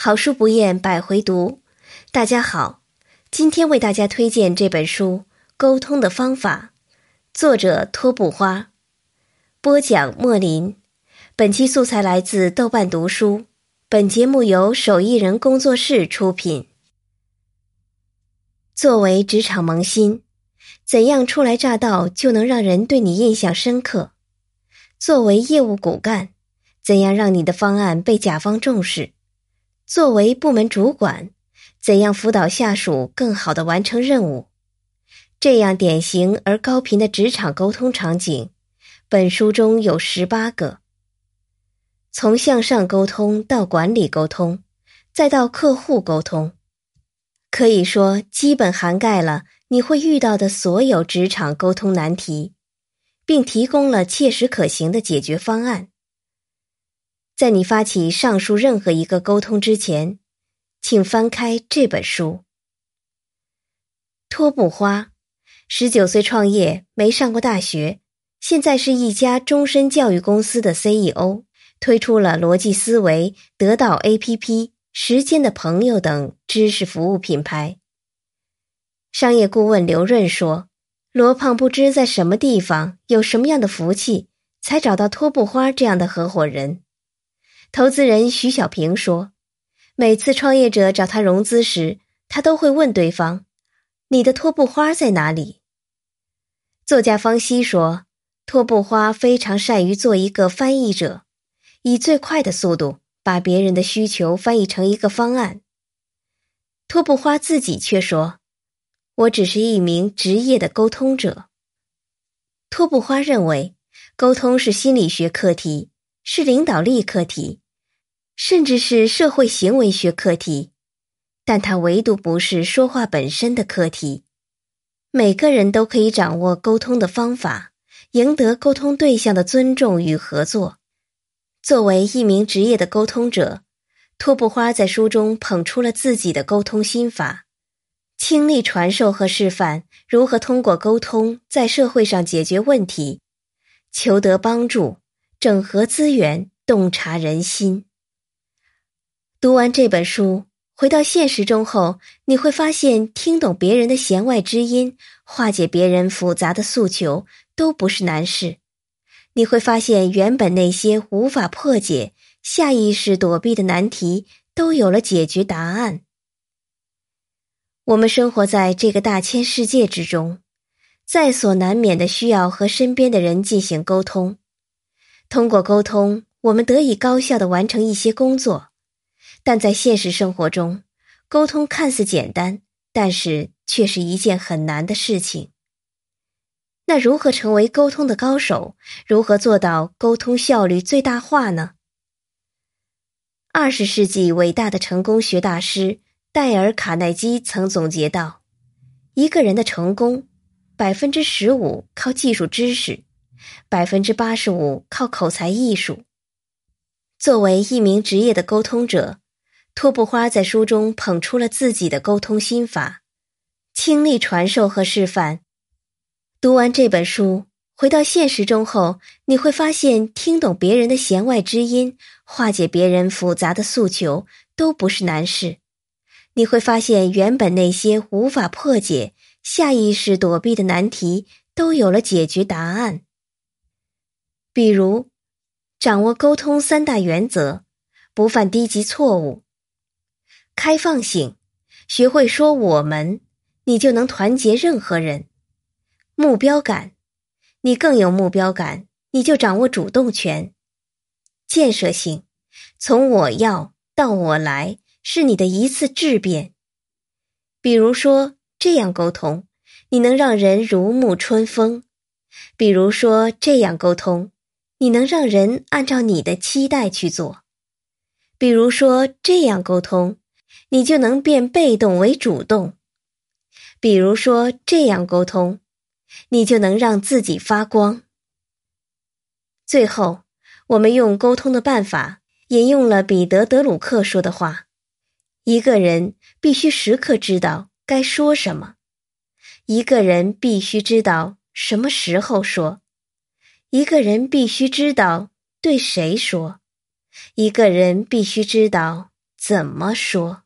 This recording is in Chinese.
好书不厌百回读，大家好，今天为大家推荐这本书《沟通的方法》，作者托布花，播讲莫林。本期素材来自豆瓣读书，本节目由手艺人工作室出品。作为职场萌新，怎样初来乍到就能让人对你印象深刻？作为业务骨干，怎样让你的方案被甲方重视？作为部门主管，怎样辅导下属更好的完成任务？这样典型而高频的职场沟通场景，本书中有十八个。从向上沟通到管理沟通，再到客户沟通，可以说基本涵盖了你会遇到的所有职场沟通难题，并提供了切实可行的解决方案。在你发起上述任何一个沟通之前，请翻开这本书。托布花，十九岁创业，没上过大学，现在是一家终身教育公司的 CEO，推出了逻辑思维、得到 APP、时间的朋友等知识服务品牌。商业顾问刘润说：“罗胖不知在什么地方有什么样的福气，才找到托布花这样的合伙人。”投资人徐小平说：“每次创业者找他融资时，他都会问对方：‘你的托布花在哪里？’”作家方西说：“托布花非常善于做一个翻译者，以最快的速度把别人的需求翻译成一个方案。”托布花自己却说：“我只是一名职业的沟通者。”托布花认为，沟通是心理学课题。是领导力课题，甚至是社会行为学课题，但它唯独不是说话本身的课题。每个人都可以掌握沟通的方法，赢得沟通对象的尊重与合作。作为一名职业的沟通者，托布花在书中捧出了自己的沟通心法，倾力传授和示范如何通过沟通在社会上解决问题，求得帮助。整合资源，洞察人心。读完这本书，回到现实中后，你会发现，听懂别人的弦外之音，化解别人复杂的诉求，都不是难事。你会发现，原本那些无法破解、下意识躲避的难题，都有了解决答案。我们生活在这个大千世界之中，在所难免的需要和身边的人进行沟通。通过沟通，我们得以高效的完成一些工作，但在现实生活中，沟通看似简单，但是却是一件很难的事情。那如何成为沟通的高手？如何做到沟通效率最大化呢？二十世纪伟大的成功学大师戴尔·卡耐基曾总结道：“一个人的成功，百分之十五靠技术知识。”百分之八十五靠口才艺术。作为一名职业的沟通者，托布花在书中捧出了自己的沟通心法，倾力传授和示范。读完这本书，回到现实中后，你会发现，听懂别人的弦外之音，化解别人复杂的诉求，都不是难事。你会发现，原本那些无法破解、下意识躲避的难题，都有了解决答案。比如，掌握沟通三大原则，不犯低级错误；开放性，学会说“我们”，你就能团结任何人；目标感，你更有目标感，你就掌握主动权；建设性，从我要到我来，是你的一次质变。比如说，这样沟通，你能让人如沐春风；比如说，这样沟通。你能让人按照你的期待去做，比如说这样沟通，你就能变被动为主动；比如说这样沟通，你就能让自己发光。最后，我们用沟通的办法引用了彼得·德鲁克说的话：“一个人必须时刻知道该说什么，一个人必须知道什么时候说。”一个人必须知道对谁说，一个人必须知道怎么说？